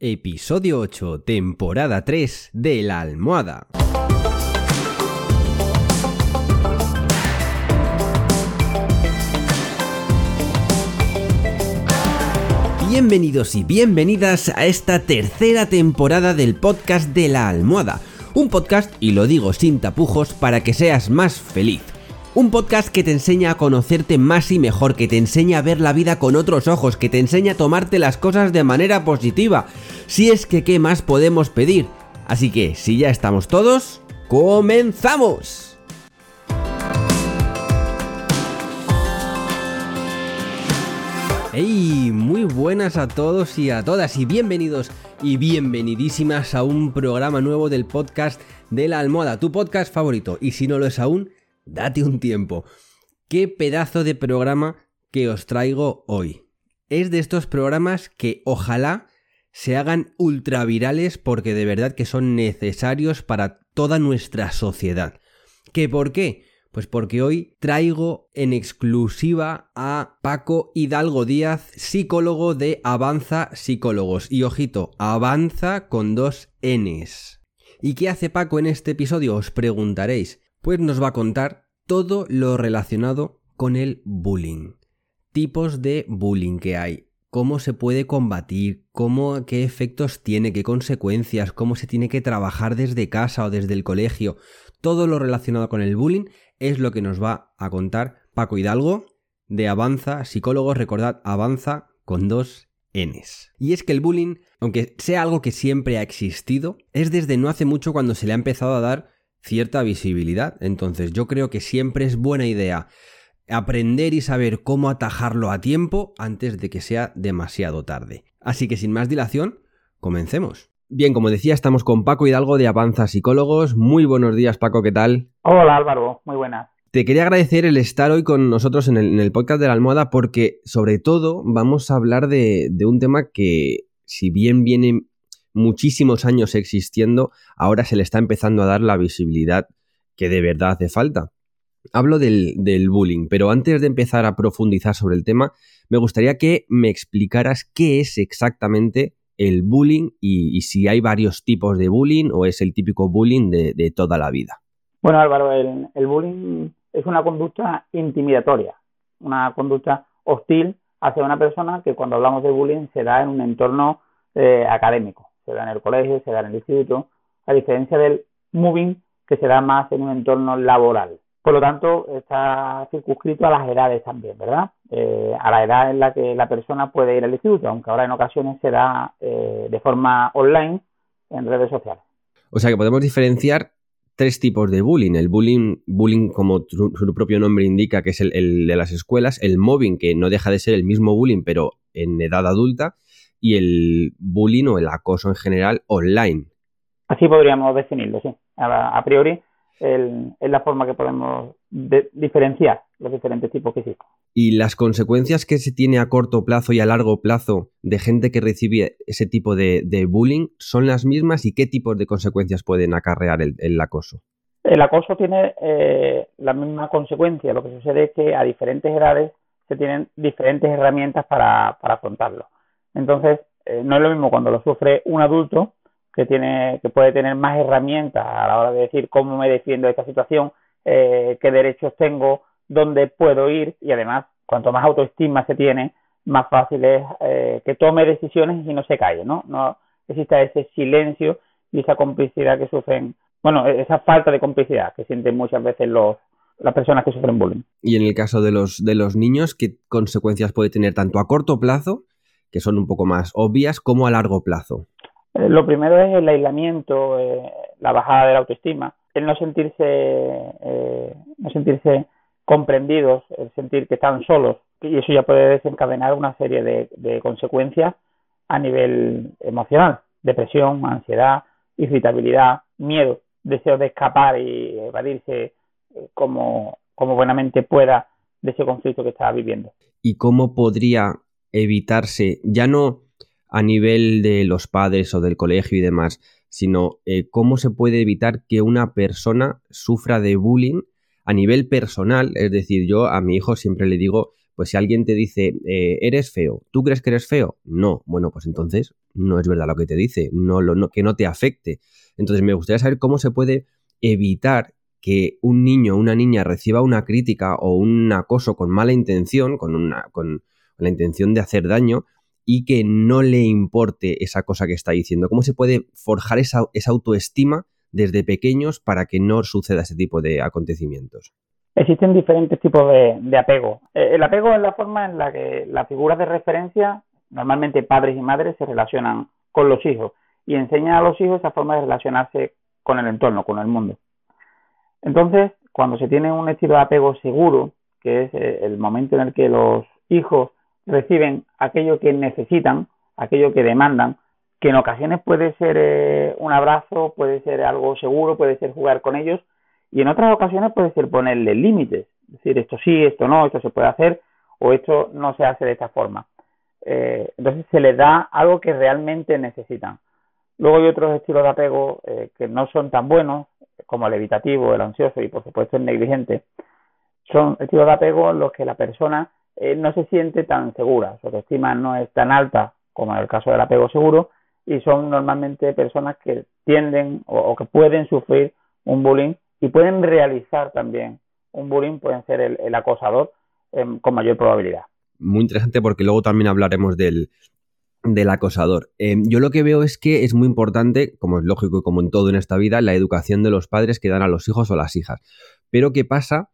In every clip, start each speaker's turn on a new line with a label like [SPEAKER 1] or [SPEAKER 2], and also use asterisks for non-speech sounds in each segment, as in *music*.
[SPEAKER 1] Episodio 8, temporada 3 de La Almohada. Bienvenidos y bienvenidas a esta tercera temporada del podcast de La Almohada. Un podcast, y lo digo sin tapujos, para que seas más feliz. Un podcast que te enseña a conocerte más y mejor, que te enseña a ver la vida con otros ojos, que te enseña a tomarte las cosas de manera positiva. Si es que, ¿qué más podemos pedir? Así que, si ya estamos todos, ¡comenzamos! ¡Hey! Muy buenas a todos y a todas y bienvenidos y bienvenidísimas a un programa nuevo del podcast de la almohada, tu podcast favorito. Y si no lo es aún, date un tiempo. Qué pedazo de programa que os traigo hoy. Es de estos programas que ojalá se hagan ultravirales porque de verdad que son necesarios para toda nuestra sociedad. ¿Qué por qué? Pues porque hoy traigo en exclusiva a Paco Hidalgo Díaz, psicólogo de Avanza Psicólogos. Y ojito, Avanza con dos Ns. ¿Y qué hace Paco en este episodio? Os preguntaréis pues nos va a contar todo lo relacionado con el bullying. Tipos de bullying que hay, cómo se puede combatir, cómo, qué efectos tiene, qué consecuencias, cómo se tiene que trabajar desde casa o desde el colegio. Todo lo relacionado con el bullying es lo que nos va a contar Paco Hidalgo de Avanza, psicólogos, recordad, Avanza con dos Ns. Y es que el bullying, aunque sea algo que siempre ha existido, es desde no hace mucho cuando se le ha empezado a dar cierta visibilidad. Entonces yo creo que siempre es buena idea aprender y saber cómo atajarlo a tiempo antes de que sea demasiado tarde. Así que sin más dilación, comencemos. Bien, como decía, estamos con Paco Hidalgo de Avanza Psicólogos. Muy buenos días, Paco, ¿qué tal?
[SPEAKER 2] Hola Álvaro, muy buenas.
[SPEAKER 1] Te quería agradecer el estar hoy con nosotros en el, podcast de la almohada porque sobre todo vamos a hablar de, de un tema que si bien viene muchísimos años existiendo, ahora se le está empezando a dar la visibilidad que de verdad hace falta. Hablo del, bullying, pero antes de empezar a profundizar sobre el tema, me gustaría que me explicaras qué es exactamente el bullying y, si hay varios tipos de bullying o es el típico bullying de, toda la vida.
[SPEAKER 2] Bueno, Álvaro, el, el, bullying es una conducta intimidatoria, una conducta hostil hacia una persona que cuando hablamos de bullying se da en un entorno eh, académico se da en el colegio, se da en el instituto, a diferencia del moving que se da más en un entorno laboral. Por lo tanto, está circunscrito a las edades también, ¿verdad? Eh, a la edad en la que la persona puede ir al instituto, aunque ahora en ocasiones se da eh, de forma online en redes sociales.
[SPEAKER 1] O sea que podemos diferenciar tres tipos de bullying. El bullying, bullying como su, propio nombre indica, que es el, de las escuelas, el mobbing, que no deja de ser el mismo bullying, pero en edad adulta, y el bullying o el acoso en general online.
[SPEAKER 2] Así podríamos definirlo, sí. A, priori es la forma que podemos diferenciar los diferentes tipos que existen.
[SPEAKER 1] ¿Y las consecuencias que se tiene a corto plazo y a largo plazo de gente que recibe ese tipo de, bullying son las mismas y qué tipos de consecuencias pueden acarrear el, acoso?
[SPEAKER 2] El acoso tiene eh, la misma consecuencia. Lo que sucede es que a diferentes edades se tienen diferentes herramientas para afrontarlo. Entonces, eh, no es lo mismo cuando lo sufre un adulto que tiene, que puede tener más herramientas a la hora de decir cómo me defiendo de esta situación, eh, qué derechos tengo, dónde puedo ir y además, cuanto más autoestima se tiene, más fácil es eh, que tome decisiones y no se calle, ¿no? No exista ese silencio y esa complicidad que sufren, bueno, esa falta de complicidad que sienten muchas veces los, las personas que sufren bullying.
[SPEAKER 1] Y en el caso de los, de los niños, ¿qué consecuencias puede tener tanto a corto plazo que son un poco más obvias, como a largo plazo?
[SPEAKER 2] Eh, lo primero es el aislamiento, eh, la bajada de la autoestima, el no sentirse, eh, no sentirse comprendidos, el sentir que están solos, y eso ya puede desencadenar una serie de, consecuencias a nivel emocional, depresión, ansiedad, irritabilidad, miedo, deseo de escapar y evadirse como, como buenamente pueda de ese conflicto que está viviendo.
[SPEAKER 1] ¿Y cómo podría evitarse, ya no a nivel de los padres o del colegio y demás, sino eh, cómo se puede evitar que una persona sufra de bullying a nivel personal. Es decir, yo a mi hijo siempre le digo, Pues si alguien te dice, eh, eres feo, ¿tú crees que eres feo? No. Bueno, pues entonces no es verdad lo que te dice, no, lo, que no te afecte. Entonces me gustaría saber cómo se puede evitar que un niño o una niña reciba una crítica o un acoso con mala intención, con, una, con la intención de hacer daño, y que no le importe esa cosa que está diciendo. ¿Cómo se puede forjar esa, esa autoestima desde pequeños para que no suceda ese tipo de acontecimientos?
[SPEAKER 2] Existen diferentes tipos de, apego. Eh, el apego es la forma en la que las figuras de referencia, normalmente padres y madres, se relacionan con los hijos y enseñan a los hijos esa forma de relacionarse con el entorno, con el mundo. Entonces, cuando se tiene un estilo de apego seguro, que es eh, el momento en el que los hijos reciben aquello que necesitan, aquello que demandan, que en ocasiones puede ser eh, un abrazo, puede ser algo seguro, puede ser jugar con ellos, y en otras ocasiones puede ser ponerle límites, decir esto sí, esto no, esto se puede hacer, o esto no se hace de esta forma. Eh, entonces se les da algo que realmente necesitan. Luego hay otros estilos de apego eh, que no son tan buenos, como el evitativo, el ansioso y por supuesto el negligente. Son estilos de apego en los que la persona eh, no se siente tan segura, su autoestima no es tan alta como en el caso del apego seguro y son normalmente personas que tienden o, que pueden sufrir un bullying y pueden realizar también un bullying, pueden ser el, acosador em, con mayor probabilidad.
[SPEAKER 1] Muy interesante porque luego también hablaremos del, del acosador. Em, yo lo que veo es que es muy importante, como es lógico y como en todo en esta vida, la educación de los padres que dan a los hijos o las hijas. Pero ¿qué pasa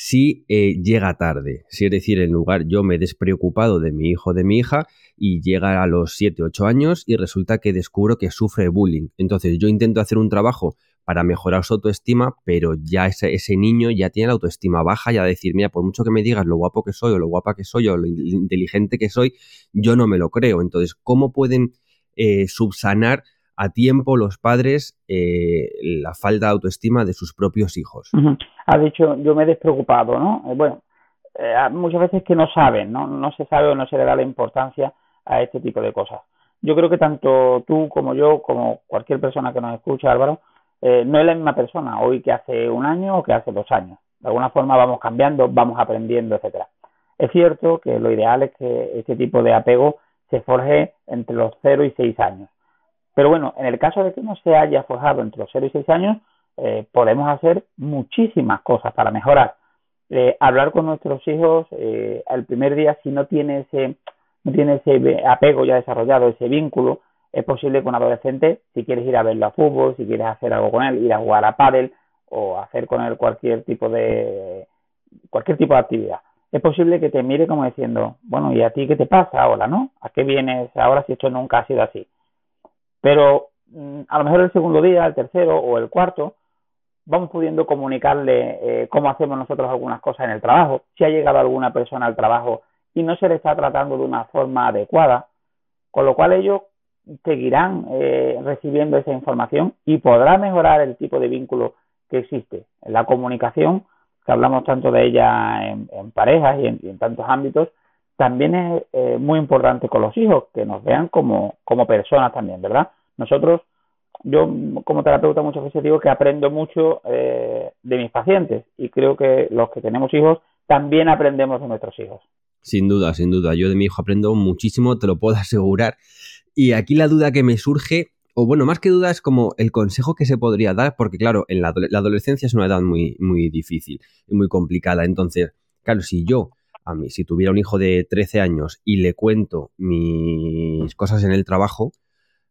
[SPEAKER 1] si eh, llega tarde. Si es decir, en lugar yo me he despreocupado de mi hijo o de mi hija y llega a los 7, 8 años y resulta que descubro que sufre bullying. Entonces yo intento hacer un trabajo para mejorar su autoestima, pero ya ese, niño ya tiene la autoestima baja, ya decir, mira, por mucho que me digas lo guapo que soy o lo guapa que soy o lo inteligente que soy, yo no me lo creo. Entonces, ¿cómo pueden eh, subsanar a tiempo los padres eh, la falta de autoestima de sus propios hijos.
[SPEAKER 2] Ha dicho, yo me he despreocupado, ¿no? Eh, bueno, eh, muchas veces que no saben, ¿no? No se sabe o no se le da la importancia a este tipo de cosas. Yo creo que tanto tú como yo, como cualquier persona que nos escucha, Álvaro, no es la misma persona hoy que hace un año o que hace dos años. De alguna forma vamos cambiando, vamos aprendiendo, etcétera. Es cierto que lo ideal es que este tipo de apego se forje entre los 0 y 6 años pero bueno, en el caso de que no se haya forjado entre los 0 y 6 años, eh, podemos hacer muchísimas cosas para mejorar. Eh, hablar con nuestros hijos eh, el primer día, si no tiene ese no tiene ese apego ya desarrollado, ese vínculo, es posible que un adolescente, si quieres ir a verlo a fútbol, si quieres hacer algo con él, ir a jugar a pádel o hacer con él cualquier tipo de cualquier tipo de actividad, es posible que te mire como diciendo, bueno, ¿y a ti qué te pasa ahora, no? ¿A qué vienes ahora si esto nunca ha sido así? Pero mm, a lo mejor el segundo día, el tercero o el cuarto, vamos pudiendo comunicarle eh, cómo hacemos nosotros algunas cosas en el trabajo, si ha llegado alguna persona al trabajo y no se le está tratando de una forma adecuada, con lo cual ellos seguirán eh, recibiendo esa información y podrá mejorar el tipo de vínculo que existe. La comunicación, que hablamos tanto de ella en, parejas y en, tantos ámbitos, también es eh, muy importante con los hijos, que nos vean como, como personas también, ¿verdad? Nosotros, yo como terapeuta muchas veces digo que aprendo mucho eh, de mis pacientes y creo que los que tenemos hijos también aprendemos de nuestros hijos.
[SPEAKER 1] Sin duda, sin duda. Yo de mi hijo aprendo muchísimo, te lo puedo *laughs* asegurar. Y aquí la duda que me surge, o bueno, más que duda es como el consejo que se podría dar, porque claro, en la, la adolescencia es una edad muy, muy difícil y muy complicada. Entonces, claro, si yo a mí, si tuviera un hijo de 13 años y le cuento mis cosas en el trabajo,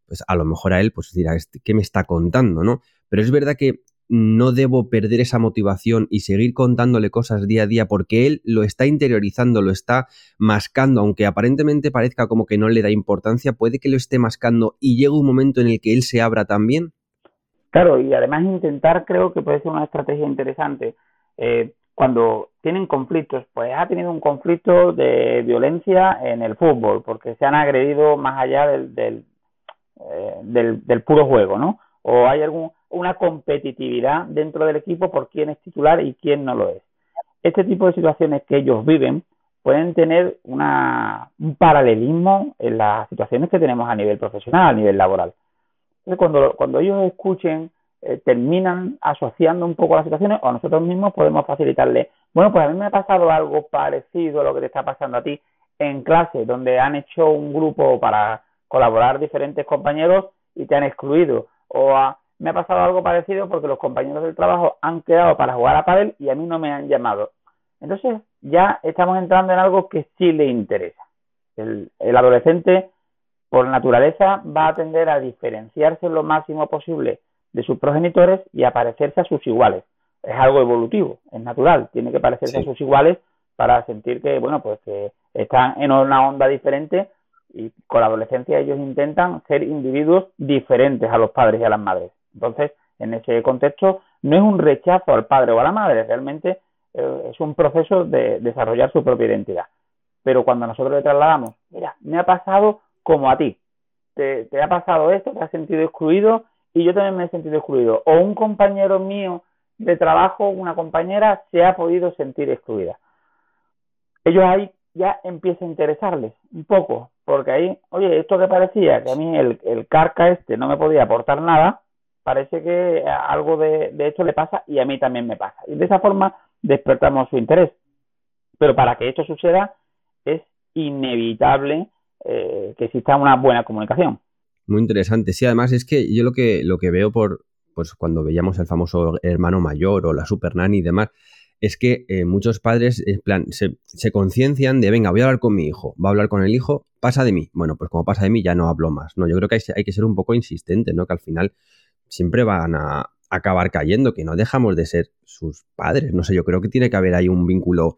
[SPEAKER 1] pues a lo mejor a él pues dirá, este, ¿qué me está contando? ¿no? Pero es verdad que no debo perder esa motivación y seguir contándole cosas día a día porque él lo está interiorizando, lo está mascando, aunque aparentemente parezca como que no le da importancia, puede que lo esté mascando y llegue un momento en el que él se abra también.
[SPEAKER 2] Claro, y además intentar creo que puede ser una estrategia interesante. Eh, cuando tienen conflictos, pues ha tenido un conflicto de violencia en el fútbol, porque se han agredido más allá del, del, eh, del, puro juego, ¿no? O hay algún, una competitividad dentro del equipo por quién es titular y quién no lo es. Este tipo de situaciones que ellos viven pueden tener una, un paralelismo en las situaciones que tenemos a nivel profesional, a nivel laboral. Entonces, cuando, cuando ellos escuchen eh, terminan asociando un poco las situaciones o nosotros mismos podemos facilitarle, bueno, pues a mí me ha pasado algo parecido a lo que te está pasando a ti en clase, donde han hecho un grupo para colaborar diferentes compañeros y te han excluido, o me ha pasado algo parecido porque los compañeros del trabajo han quedado para jugar a pádel y a mí no me han llamado. Entonces ya estamos entrando en algo que sí le interesa. El, el adolescente, por naturaleza, va a tender a diferenciarse lo máximo posible de sus progenitores y a parecerse a sus iguales. Es algo evolutivo, es natural, tiene que parecerse a sus iguales para sentir que, bueno, pues que están en una onda diferente y con la adolescencia ellos intentan ser individuos diferentes a los padres y a las madres. Entonces, en ese contexto, no es un rechazo al padre o a la madre, realmente eh, es un proceso de desarrollar su propia identidad. Pero cuando nosotros le trasladamos, mira, me ha pasado como a ti, te, te ha pasado esto, te has sentido excluido y yo también me he sentido excluido. O un compañero mío de trabajo, una compañera, se ha podido sentir excluida. Ellos ahí ya empieza a interesarles un poco, porque ahí, oye, esto que parecía que a mí el, el carca este no me podía aportar nada, parece que algo de, de esto le pasa y a mí también me pasa. Y de esa forma despertamos su interés. Pero para que esto suceda es inevitable eh, que exista una buena comunicación.
[SPEAKER 1] Muy interesante. Sí, además es que yo lo que, lo que veo por, pues cuando veíamos el famoso hermano mayor o la super nanny y demás, es que eh, muchos padres en plan, se, conciencian de, venga, voy a hablar con mi hijo, va a hablar con el hijo, pasa de mí. Bueno, pues como pasa de mí ya no hablo más. No, yo creo que hay, hay que ser un poco insistente, ¿no? Que al final siempre van a acabar cayendo, que no dejamos de ser sus padres. No sé, yo creo que tiene que haber ahí un vínculo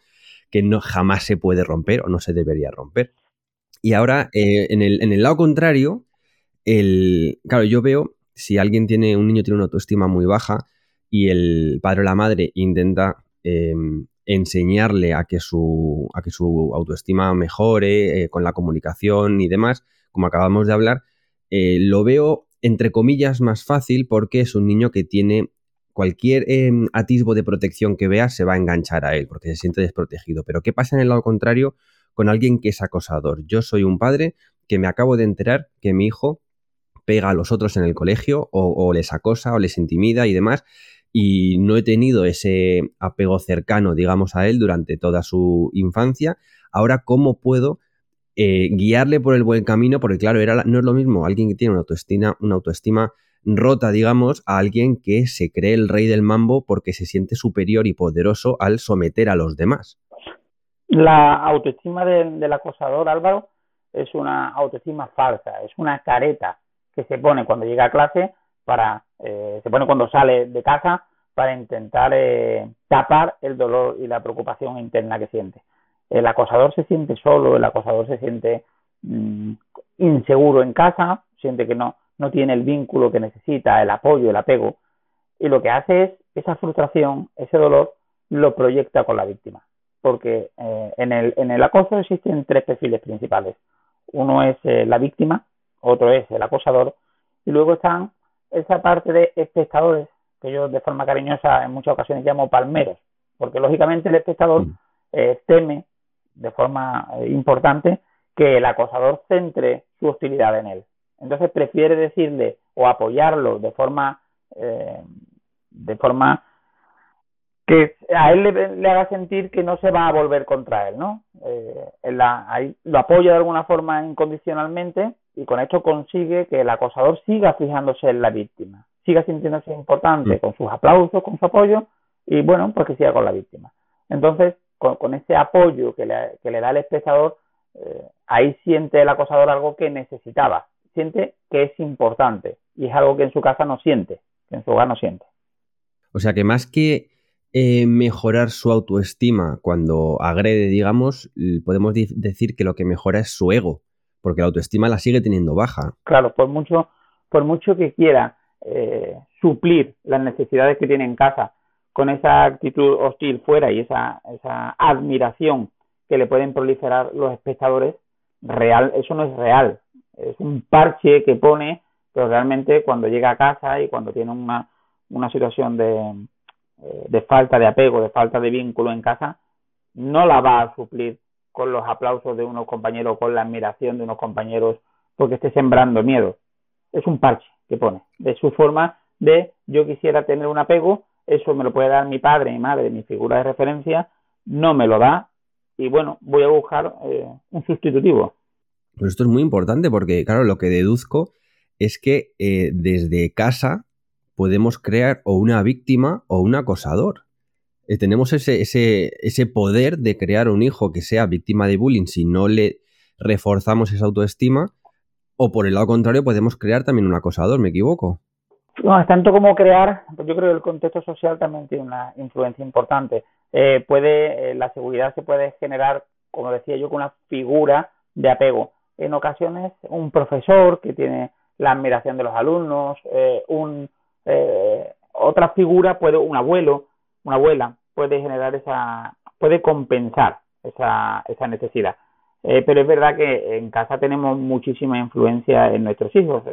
[SPEAKER 1] que no jamás se puede romper o no se debería romper. Y ahora, eh, en, el, en el lado contrario, el, claro, yo veo si alguien tiene, un niño tiene una autoestima muy baja y el padre o la madre intenta eh, enseñarle a que, su, a que su autoestima mejore eh, con la comunicación y demás, como acabamos de hablar, eh, lo veo entre comillas más fácil porque es un niño que tiene cualquier eh, atisbo de protección que vea se va a enganchar a él porque se siente desprotegido. Pero ¿qué pasa en el lado contrario con alguien que es acosador? Yo soy un padre que me acabo de enterar que mi hijo pega a los otros en el colegio o, les acosa o les intimida y demás. Y no he tenido ese apego cercano, digamos, a él durante toda su infancia. Ahora, ¿cómo puedo eh, guiarle por el buen camino? Porque, claro, era, no es lo mismo alguien que tiene una autoestima, una autoestima rota, digamos, a alguien que se cree el rey del mambo porque se siente superior y poderoso al someter a los demás.
[SPEAKER 2] La autoestima de, del acosador, Álvaro, es una autoestima falsa, es una careta que se pone cuando llega a clase para, eh, se pone cuando sale de casa para intentar eh, tapar el dolor y la preocupación interna que siente. El acosador se siente solo, el acosador se siente mmm, inseguro en casa, siente que no, no tiene el vínculo que necesita, el apoyo, el apego, y lo que hace es esa frustración, ese dolor, lo proyecta con la víctima. Porque eh, en, el, en el acoso existen tres perfiles principales. Uno es eh, la víctima, otro es el acosador, y luego están esa parte de espectadores, que yo de forma cariñosa en muchas ocasiones llamo palmeros, porque lógicamente el espectador eh, teme de forma eh, importante que el acosador centre su hostilidad en él. Entonces prefiere decirle o apoyarlo de forma eh, de forma que a él le, le, haga sentir que no se va a volver contra él, ¿no? Eh, la, ahí lo apoya de alguna forma incondicionalmente y con esto consigue que el acosador siga fijándose en la víctima, siga sintiéndose importante mm. con sus aplausos, con su apoyo y bueno, pues que siga con la víctima. Entonces, con, con ese apoyo que le, que le, da el espectador, eh, ahí siente el acosador algo que necesitaba, siente que es importante y es algo que en su casa no siente, que en su hogar no siente.
[SPEAKER 1] O sea que más que eh, mejorar su autoestima cuando agrede, digamos, podemos decir que lo que mejora es su ego, porque la autoestima la sigue teniendo baja.
[SPEAKER 2] Claro, por mucho, por mucho que quiera eh, suplir las necesidades que tiene en casa con esa actitud hostil fuera y esa, esa admiración que le pueden proliferar los espectadores, real, eso no es real. Es un parche que pone, pero realmente cuando llega a casa y cuando tiene una, una situación de, eh, de falta de apego, de falta de vínculo en casa, no la va a suplir con los aplausos de unos compañeros, con la admiración de unos compañeros, porque esté sembrando miedo. Es un parche que pone, de su forma de yo quisiera tener un apego, eso me lo puede dar mi padre, mi madre, mi figura de referencia, no me lo da y bueno, voy a buscar eh, un sustitutivo.
[SPEAKER 1] Pues esto es muy importante porque, claro, lo que deduzco es que eh, desde casa podemos crear o una víctima o un acosador. Eh, tenemos ese, ese, ese poder de crear un hijo que sea víctima de bullying si no le reforzamos esa autoestima, o por el lado contrario podemos crear también un acosador, ¿me equivoco?
[SPEAKER 2] No, es tanto como crear, pues yo creo que el contexto social también tiene una influencia importante. Eh, puede, la seguridad se puede generar, como decía yo, con una figura de apego. En ocasiones, un profesor que tiene la admiración de los alumnos, eh, un, eh, otra figura puede, un abuelo, una abuela, puede generar esa, puede compensar esa, esa necesidad. Eh, pero es verdad que en casa tenemos muchísima influencia en nuestros hijos.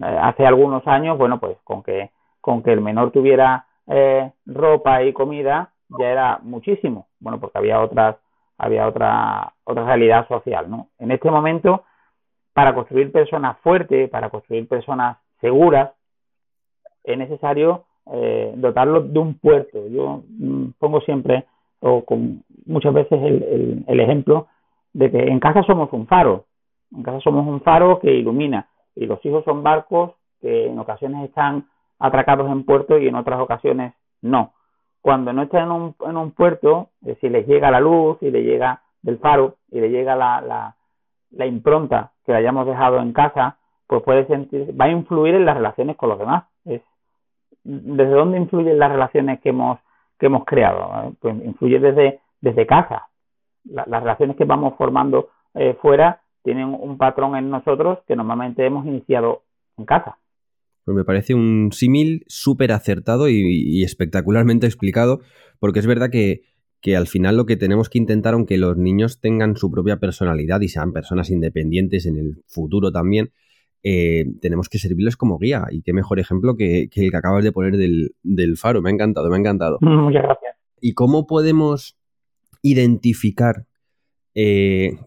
[SPEAKER 2] hace algunos años, bueno, pues con que, con que el menor tuviera ropa y comida ya era muchísimo. Bueno, porque había otras, había otra, otra realidad social, ¿no? En este momento, para construir personas fuertes, para construir personas seguras, es necesario eh, de un puerto. Yo mm, pongo siempre, o con muchas veces, el, el, ejemplo de que en casa somos un faro. En casa somos un faro que ilumina. Y los hijos son barcos que en ocasiones están atracados en puerto y en otras ocasiones no. Cuando no están en un, en un puerto, eh, si les llega la luz, y le llega del faro, y le llega la, la, la impronta que hayamos dejado en casa, pues puede sentir, va a influir en las relaciones con los demás. Es, ¿Desde dónde influyen las relaciones que hemos, que hemos creado? Pues influye desde, desde casa. las relaciones que vamos formando eh, fuera tienen un patrón en nosotros que normalmente hemos iniciado en casa.
[SPEAKER 1] Pues me parece un símil súper acertado y, espectacularmente explicado, porque es verdad que que al final lo que tenemos que intentar, aunque los niños tengan su propia personalidad y sean personas independientes en el futuro también, eh, tenemos que servirles como guía. Y qué mejor ejemplo que, el que acabas de poner del, faro. Me ha encantado, me ha encantado.
[SPEAKER 2] Muchas gracias.
[SPEAKER 1] ¿Y cómo podemos identificar eh,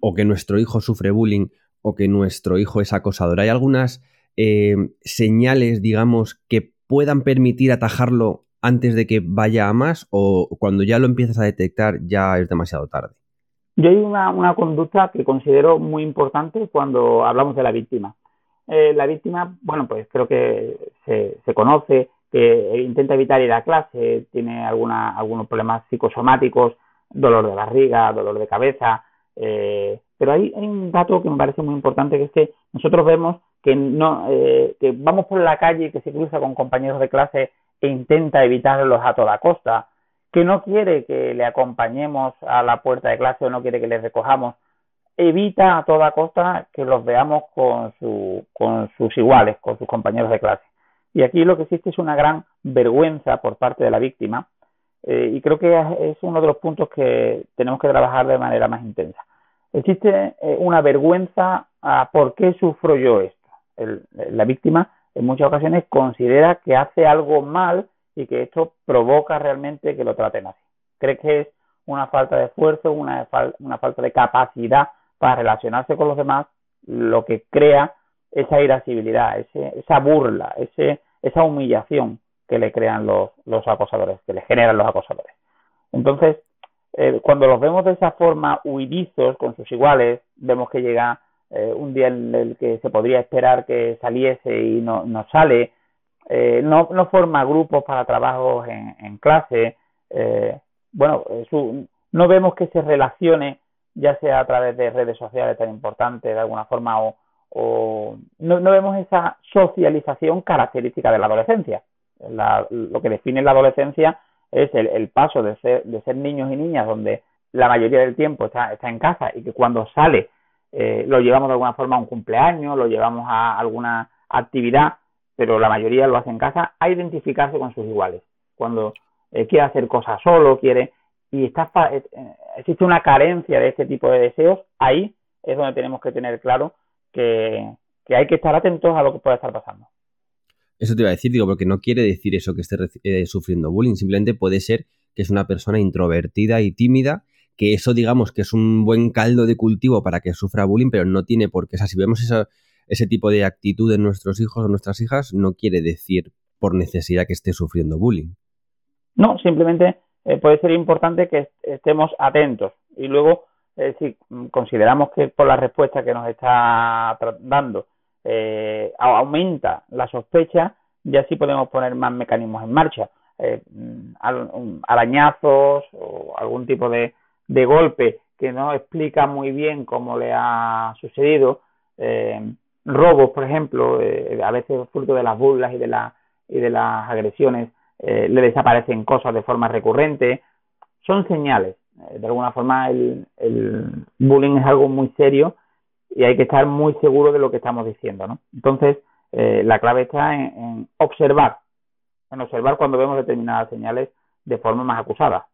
[SPEAKER 1] o que nuestro hijo sufre bullying o que nuestro hijo es acosador? ¿Hay algunas eh, señales, digamos, que puedan permitir atajarlo antes de que vaya a más o cuando ya lo empiezas a detectar ya es demasiado tarde?
[SPEAKER 2] Yo hay una, una conducta que considero muy importante cuando hablamos de la víctima. Eh, la víctima, bueno, pues creo que se, se conoce, que intenta evitar ir a clase, tiene alguna, algunos problemas psicosomáticos, dolor de barriga, dolor de cabeza, eh, pero hay, hay, un dato que me parece muy importante, que es que nosotros vemos que, no, eh, que vamos por la calle que se cruza con compañeros de clase e intenta evitarlos a toda costa, que no quiere que le acompañemos a la puerta de clase o no quiere que le recojamos, evita a toda costa que los veamos con, su, con sus iguales, con sus compañeros de clase. Y aquí lo que existe es una gran vergüenza por parte de la víctima eh, y creo que es uno de los puntos que tenemos que trabajar de manera más intensa. Existe eh, una vergüenza a por qué sufro yo esto. la víctima en muchas ocasiones considera que hace algo mal y que esto provoca realmente que lo traten así. Cree que es una falta de esfuerzo, una falta de capacidad para relacionarse con los demás, lo que crea esa irascibilidad, ese, esa burla, ese, esa humillación que le crean los, los acosadores, que le generan los acosadores. Entonces, eh, cuando los vemos de esa forma huidizos con sus iguales, vemos que llega eh, un día en el que se podría esperar que saliese y no, sale, eh, no, forma grupos para trabajos en, en clase, bueno, no vemos que se relacione ya sea a través de redes sociales tan importantes de alguna forma o, o no, vemos esa socialización característica de la adolescencia. lo que define la adolescencia es el, el paso de ser, de ser niños y niñas donde la mayoría del tiempo está, está en casa y que cuando sale eh, lo llevamos de alguna forma a un cumpleaños, lo llevamos a alguna actividad, pero la mayoría lo hace en casa, a identificarse con sus iguales. Cuando eh, quiere hacer cosas solo, quiere, y está, eh, existe una carencia de este tipo de deseos, ahí es donde tenemos que tener claro que, que hay que estar atentos a lo que pueda estar pasando.
[SPEAKER 1] Eso te iba a decir, digo, porque no quiere decir eso que esté sufriendo bullying, simplemente puede ser que es una persona introvertida y tímida que eso digamos que es un buen caldo de cultivo para que sufra bullying, pero no tiene por qué. O sea, si vemos ese tipo de actitud en nuestros hijos o nuestras hijas no quiere decir por necesidad que esté sufriendo bullying.
[SPEAKER 2] No, simplemente eh, puede ser importante que estemos atentos y luego si consideramos que por la respuesta que nos está dando eh, aumenta la sospecha, ya sí podemos poner más mecanismos en marcha. Eh, arañazos o algún tipo de, de golpe que no explica muy bien cómo le ha sucedido, eh, robos, por ejemplo, eh, a veces fruto de las burlas y de, la, y de las agresiones, eh, le desaparecen cosas de forma recurrente, son señales. de alguna forma el, el, bullying es algo muy serio y hay que estar muy seguro de lo que estamos diciendo. ¿no? Entonces, la clave está en, en observar, en observar cuando vemos determinadas señales de forma más acusada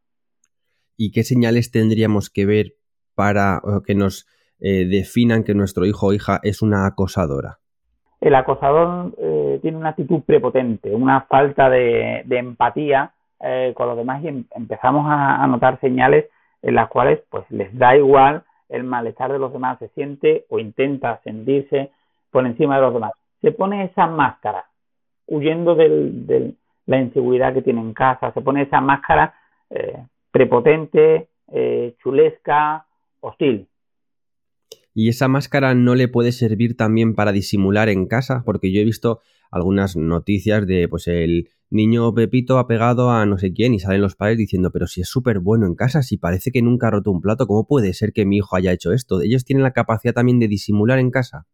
[SPEAKER 1] y qué señales tendríamos que ver para que nos eh, definan que nuestro hijo o hija es una acosadora?
[SPEAKER 2] El acosador eh, tiene una actitud prepotente, una falta de, empatía eh, con los demás y em, empezamos a, notar señales en las cuales pues les da igual el malestar de los demás, se siente o intenta sentirse por encima de los demás. Se pone esa máscara, huyendo de la inseguridad que tiene en casa, se pone esa máscara prepotente, eh, chulesca, hostil.
[SPEAKER 1] ¿Y esa máscara no le puede servir también para disimular en casa? Porque yo he visto algunas noticias de pues el niño Pepito ha pegado a no sé quién y salen los padres diciendo, pero si es súper bueno en casa, si parece que nunca ha roto un plato, ¿cómo puede ser que mi hijo haya hecho esto? ¿Ellos tienen la capacidad también de disimular en casa?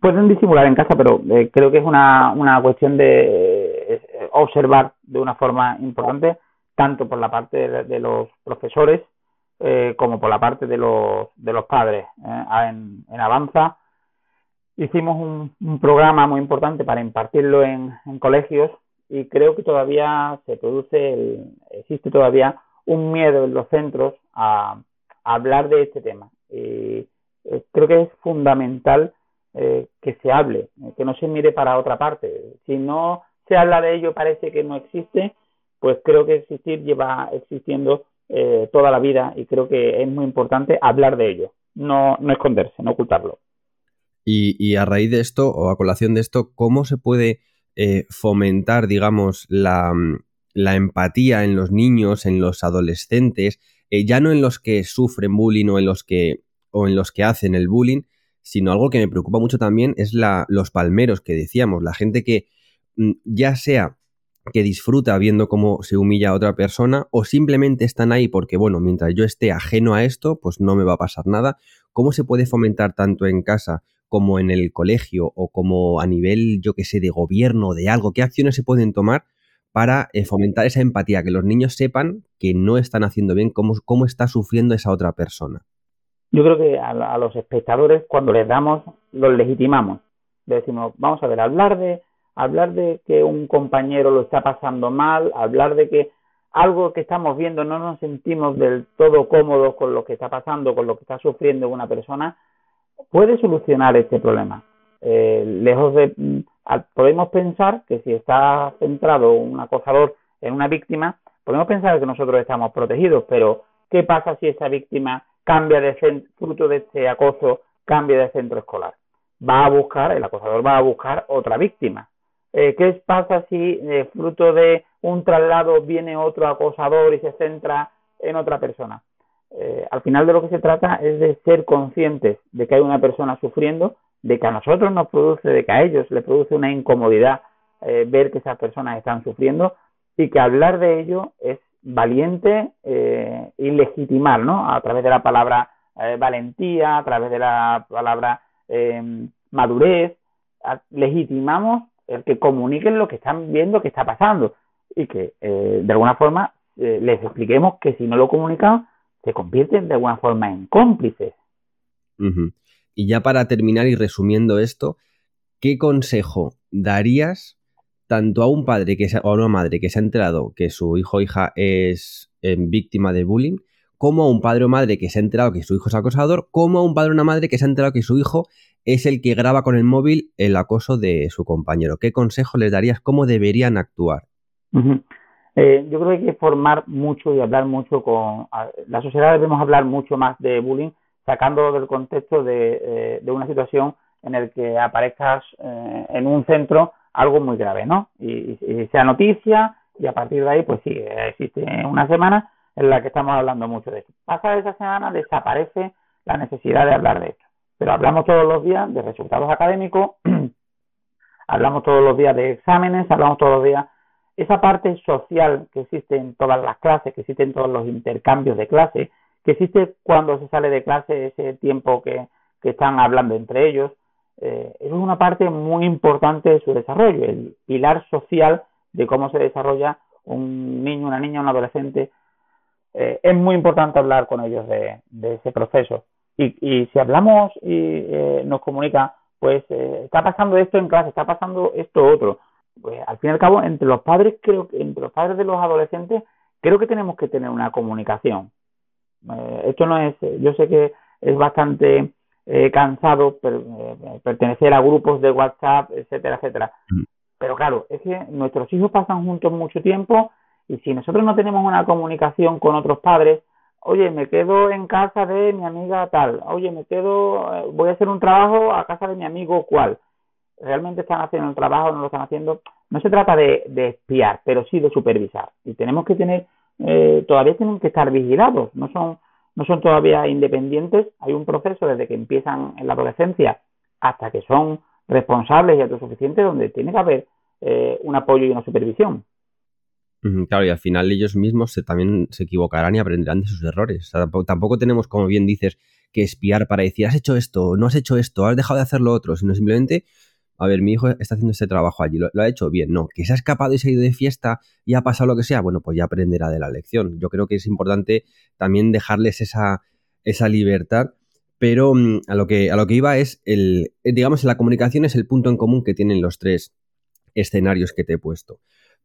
[SPEAKER 2] Pueden disimular en casa, pero eh, creo que es una, una cuestión de eh, observar de una forma importante tanto por la parte de, los profesores eh, como por la parte de los, de los padres. Eh, en, en, Avanza hicimos un, programa muy importante para impartirlo en, colegios y creo que todavía se produce, existe todavía un miedo en los centros a, hablar de este tema. Y eh, creo que es fundamental que se hable, que no se mire para otra parte. Si no se habla de ello, parece que no existe pues creo que existir lleva existiendo eh, toda la vida y creo que es muy importante hablar de ello, no, no esconderse, no ocultarlo.
[SPEAKER 1] Y, a raíz de esto, o a colación de esto, ¿cómo se puede eh, fomentar, digamos, la, la, empatía en los niños, en los adolescentes, eh, ya no en los que sufren bullying o en los que, o en los que hacen el bullying, sino algo que me preocupa mucho también es la, los palmeros que decíamos, la gente que mm, ya sea que disfruta viendo cómo se humilla a otra persona o simplemente están ahí porque, bueno, mientras yo esté ajeno a esto, pues no me va a pasar nada. ¿Cómo se puede fomentar tanto en casa como en el colegio o como a nivel, yo que sé, de gobierno, de algo? ¿Qué acciones se pueden tomar para eh, fomentar esa empatía? Que los niños sepan que no están haciendo bien, cómo, cómo está sufriendo esa otra persona.
[SPEAKER 2] Yo creo que a, a los espectadores, cuando les damos, los legitimamos. decimos, vamos a ver, hablar de hablar de que un compañero lo está pasando mal, hablar de que algo que estamos viendo no nos sentimos del todo cómodos con lo que está pasando, con lo que está sufriendo una persona, puede solucionar este problema. Eh, lejos de mm, podemos pensar que si está centrado un acosador en una víctima, podemos pensar que nosotros estamos protegidos, pero ¿qué pasa si esa víctima cambia de centro, fruto de este acoso, cambia de centro escolar? Va a buscar, el acosador va a buscar otra víctima eh, ¿Qué pasa si eh, fruto de un traslado viene otro acosador y se centra en otra persona? Eh, al final de lo que se trata es de ser conscientes de que hay una persona sufriendo, de que a nosotros nos produce, de que a ellos les produce una incomodidad ver que esas personas están sufriendo y que hablar de ello es valiente y legitimar, ¿no? A través de la palabra valentía, a través de la palabra madurez, legitimamos el que comuniquen lo que están viendo que está pasando y que eh, de alguna forma eh, les expliquemos que si no lo comunican se convierten de alguna forma en cómplices.
[SPEAKER 1] Y ya para terminar y resumiendo esto, ¿qué consejo darías tanto a un padre que o a una madre que se ha enterado que su hijo o hija es eh, víctima de bullying, como a un padre o madre que se ha enterado que su hijo es acosador, como a un padre o una madre que se ha enterado que su hijo es el que graba con el móvil el acoso de su compañero. ¿Qué consejo les darías? ¿Cómo deberían actuar?
[SPEAKER 2] Eh, yo creo que hay que formar mucho y hablar mucho con... La sociedad debemos hablar mucho más de bullying, sacándolo del contexto de, eh, una situación en el que aparezcas eh, en un centro algo muy grave, ¿no? Y, sea noticia y a partir de ahí, pues sí, existe una semana en la que estamos hablando mucho de esto. Pasa esa semana, desaparece la necesidad de hablar de esto. Pero hablamos todos los días de resultados académicos, *clears throat* hablamos todos los días de exámenes, hablamos todos los días esa parte social que existe en todas las clases, que existe en todos los intercambios de clase, que existe cuando se sale de clase ese tiempo que, que están hablando entre ellos, eh, es una parte muy importante de su desarrollo, el pilar social de cómo se desarrolla un niño, una niña, un adolescente. Eh, es muy importante hablar con ellos de, ese proceso. Y, y, si hablamos y eh, nos comunica, pues eh, está pasando esto en clase, está pasando esto otro, pues al fin y al cabo, entre los padres, creo que entre los padres de los adolescentes, creo que tenemos que tener una comunicación. esto no es, yo sé que es bastante eh, cansado eh, pertenecer a grupos de WhatsApp, etcétera, etcétera. Mm. Pero claro, es que nuestros hijos pasan juntos mucho tiempo y si nosotros no tenemos una comunicación con otros padres, oye, me quedo en casa de mi amiga tal, oye, me quedo, eh, voy a hacer un trabajo a casa de mi amigo cual. Realmente están haciendo el trabajo, no lo están haciendo. No se trata de, espiar, pero sí de supervisar. Y tenemos que tener, todavía tienen que estar vigilados. No son no son todavía independientes, hay un proceso desde que empiezan en la adolescencia hasta que son responsables y autosuficientes donde tiene que haber eh, un apoyo y una supervisión.
[SPEAKER 1] Claro, y al final ellos mismos se, también se equivocarán y aprenderán de sus errores. tampoco, tenemos, como bien dices, que espiar para decir, has hecho esto, no has hecho esto, has dejado de hacer lo otro, sino simplemente a ver, mi hijo está haciendo este trabajo allí, ¿lo, ha hecho bien? No, que se ha escapado y se ha ido de fiesta y ha pasado lo que sea, bueno, pues ya aprenderá de la lección. Yo creo que es importante también dejarles esa, esa libertad, pero mm, a, lo que, a lo que iba es, el, eh, digamos, la comunicación es el punto en común que tienen los tres escenarios que te he puesto.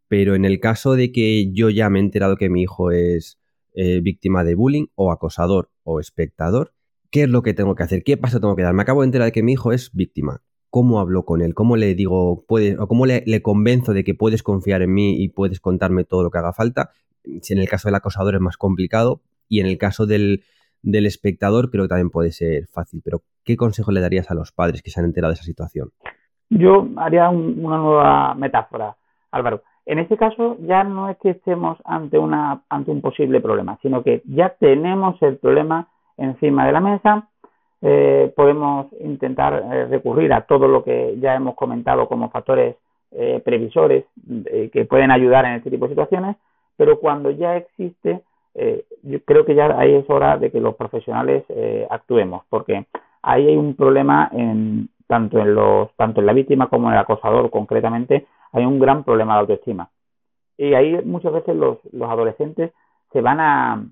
[SPEAKER 1] Pero en el caso de que yo ya me he enterado que mi hijo es eh, víctima de bullying o acosador o espectador, ¿qué es lo que tengo que hacer? ¿Qué paso tengo que dar? Me acabo de enterar de que mi hijo es víctima cómo hablo con él, cómo le digo, o cómo le, convenzo de que puedes confiar en mí y puedes contarme todo lo que haga falta. Si en el caso del acosador es más complicado y en el caso del, espectador creo que también puede ser fácil. Pero, ¿qué consejo le darías a los padres que se han enterado de esa situación?
[SPEAKER 2] Yo haría una nueva metáfora, Álvaro. En este caso ya no es que estemos ante, una, ante un posible problema, sino que ya tenemos el problema encima de la mesa eh, podemos intentar eh, recurrir a todo lo que ya hemos comentado como factores eh, previsores que pueden ayudar en este tipo de situaciones, pero cuando ya existe, yo creo que ya ahí es hora de que los profesionales actuemos, porque ahí hay un problema en tanto en los tanto en la víctima como en el acosador concretamente hay un gran problema de autoestima. Y ahí muchas veces los, los adolescentes se van a,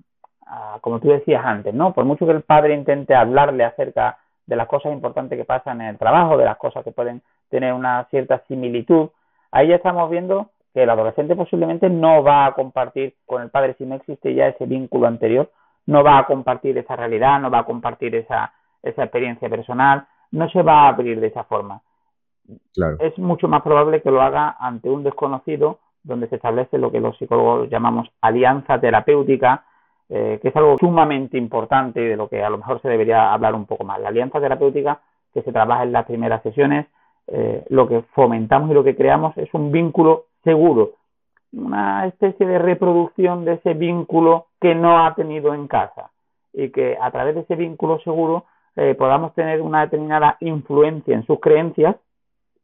[SPEAKER 2] como tú decías antes, ¿no? Por mucho que el padre intente hablarle acerca de las cosas importantes que pasan en el trabajo, de las cosas que pueden tener una cierta similitud, ahí ya estamos viendo que el adolescente posiblemente no va a compartir con el padre si no existe ya ese vínculo anterior, no va a compartir esa realidad, no va a compartir esa, esa experiencia personal, no se va a abrir de esa forma. Claro. Es mucho más probable que lo haga ante un desconocido donde se establece lo que los psicólogos llamamos alianza terapéutica, eh, que es algo sumamente importante y de lo que a lo mejor se debería hablar un poco más. La alianza terapéutica que se trabaja en las primeras sesiones, eh, lo que fomentamos y lo que creamos es un vínculo seguro, una especie de reproducción de ese vínculo que no ha tenido en casa y que a través de ese vínculo seguro eh, podamos tener una determinada influencia en sus creencias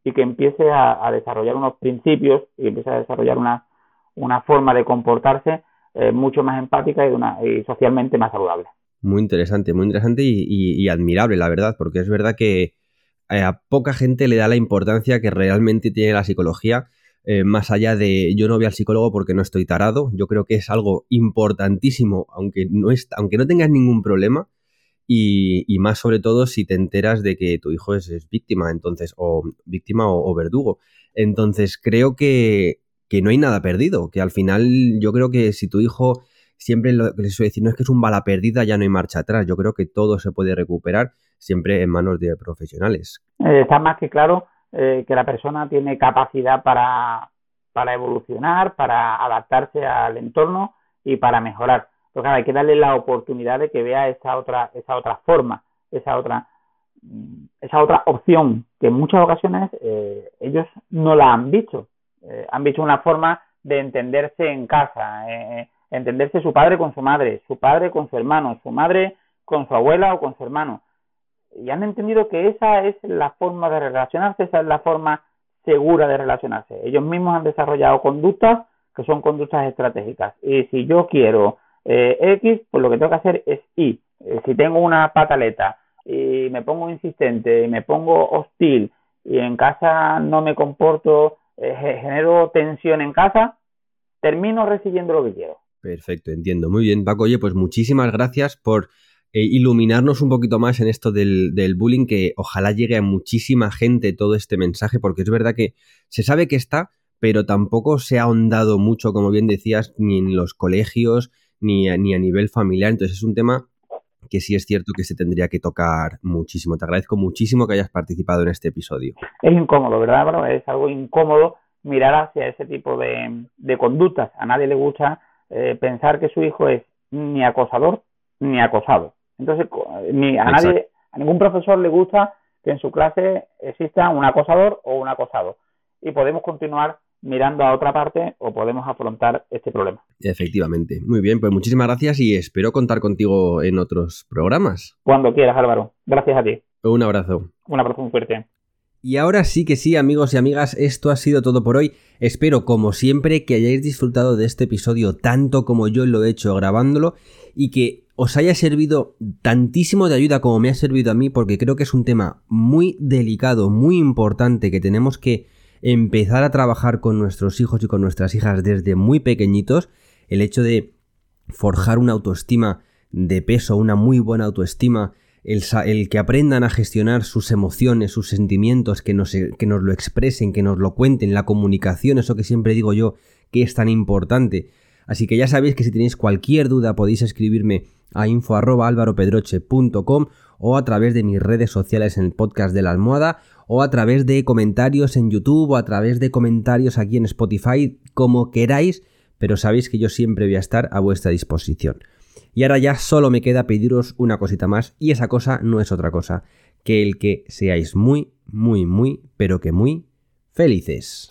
[SPEAKER 2] y que empiece a, desarrollar unos principios y empiece a desarrollar una, una forma de comportarse eh, mucho más empática y, socialmente más saludable.
[SPEAKER 1] Muy interesante, muy interesante y, admirable, la verdad, porque es verdad que eh, a poca gente le da la importancia que realmente tiene la psicología, eh, más allá de yo no voy al psicólogo porque no estoy tarado, yo creo que es algo importantísimo, aunque no, es, aunque no tengas ningún problema, y, más sobre todo si te enteras de que tu hijo es, víctima, entonces, o víctima o verdugo. Entonces creo que, que no hay nada perdido, que al final yo creo que si tu hijo siempre lo que les suele decir no es que es un bala perdida, ya no hay marcha atrás, yo creo que todo se puede recuperar siempre en manos de profesionales.
[SPEAKER 2] Eh, está más que claro eh, que la persona tiene capacidad para, para evolucionar, para adaptarse al entorno y para mejorar. Pero claro, hay que darle la oportunidad de que vea esa otra, esa otra forma, esa otra esa otra opción que en muchas ocasiones eh, ellos no la han visto. Eh, han visto una forma de entenderse en casa, eh, entenderse su padre con su madre, su padre con su hermano, su madre con su abuela o con su hermano. Y han entendido que esa es la forma de relacionarse, esa es la forma segura de relacionarse. Ellos mismos han desarrollado conductas que son conductas estratégicas. Y si yo quiero X, pues lo que tengo que hacer es Y. si tengo una pataleta y me pongo insistente, y me pongo hostil y en casa no me comporto, eh, genero tensión en casa, termino recibiendo lo que quiero.
[SPEAKER 1] Perfecto, entiendo. Muy bien, Paco. Oye, pues muchísimas gracias por eh, iluminarnos un poquito más en esto del, del, bullying, que ojalá llegue a muchísima gente todo este mensaje, porque es verdad que se sabe que está, pero tampoco se ha ahondado mucho, como bien decías, ni en los colegios, ni ni a nivel familiar. Entonces es un tema que sí es cierto que se tendría que tocar muchísimo. Te agradezco muchísimo que hayas participado en este episodio.
[SPEAKER 2] Es incómodo, ¿verdad, bro? Es algo incómodo mirar hacia ese tipo de, conductas. A nadie le gusta eh, pensar que su hijo es ni acosador ni acosado. Entonces, ni a nadie, a ningún profesor le gusta que en su clase exista un acosador o un acosado. Y podemos continuar mirando a otra parte o podemos afrontar este problema.
[SPEAKER 1] Efectivamente. Muy bien, pues muchísimas gracias y espero contar contigo en otros programas.
[SPEAKER 2] Cuando quieras, Álvaro. Gracias a ti.
[SPEAKER 1] Un abrazo.
[SPEAKER 2] Un abrazo muy fuerte.
[SPEAKER 1] Y ahora sí que sí, amigos y amigas, esto ha sido todo por hoy. Espero, como siempre, que hayáis disfrutado de este episodio tanto como yo lo he hecho grabándolo y que os haya servido tantísimo de ayuda como me ha servido a mí, porque creo que es un tema muy delicado, muy importante que tenemos que empezar a trabajar con nuestros hijos y con nuestras hijas desde muy pequeñitos, el hecho de forjar una autoestima de peso, una muy buena autoestima, el, el que aprendan a gestionar sus emociones, sus sentimientos, que nos, que nos lo expresen, que nos lo cuenten, la comunicación, eso que siempre digo yo que es tan importante. Así que ya sabéis que si tenéis cualquier duda podéis escribirme a info.alvaropedroche.com o a través de mis redes sociales en el podcast de la almohada o a través de comentarios en YouTube o a través de comentarios aquí en Spotify, como queráis, pero sabéis que yo siempre voy a estar a vuestra disposición. Y ahora ya solo me queda pediros una cosita más y esa cosa no es otra cosa que el que seáis muy, muy, muy, pero que muy felices.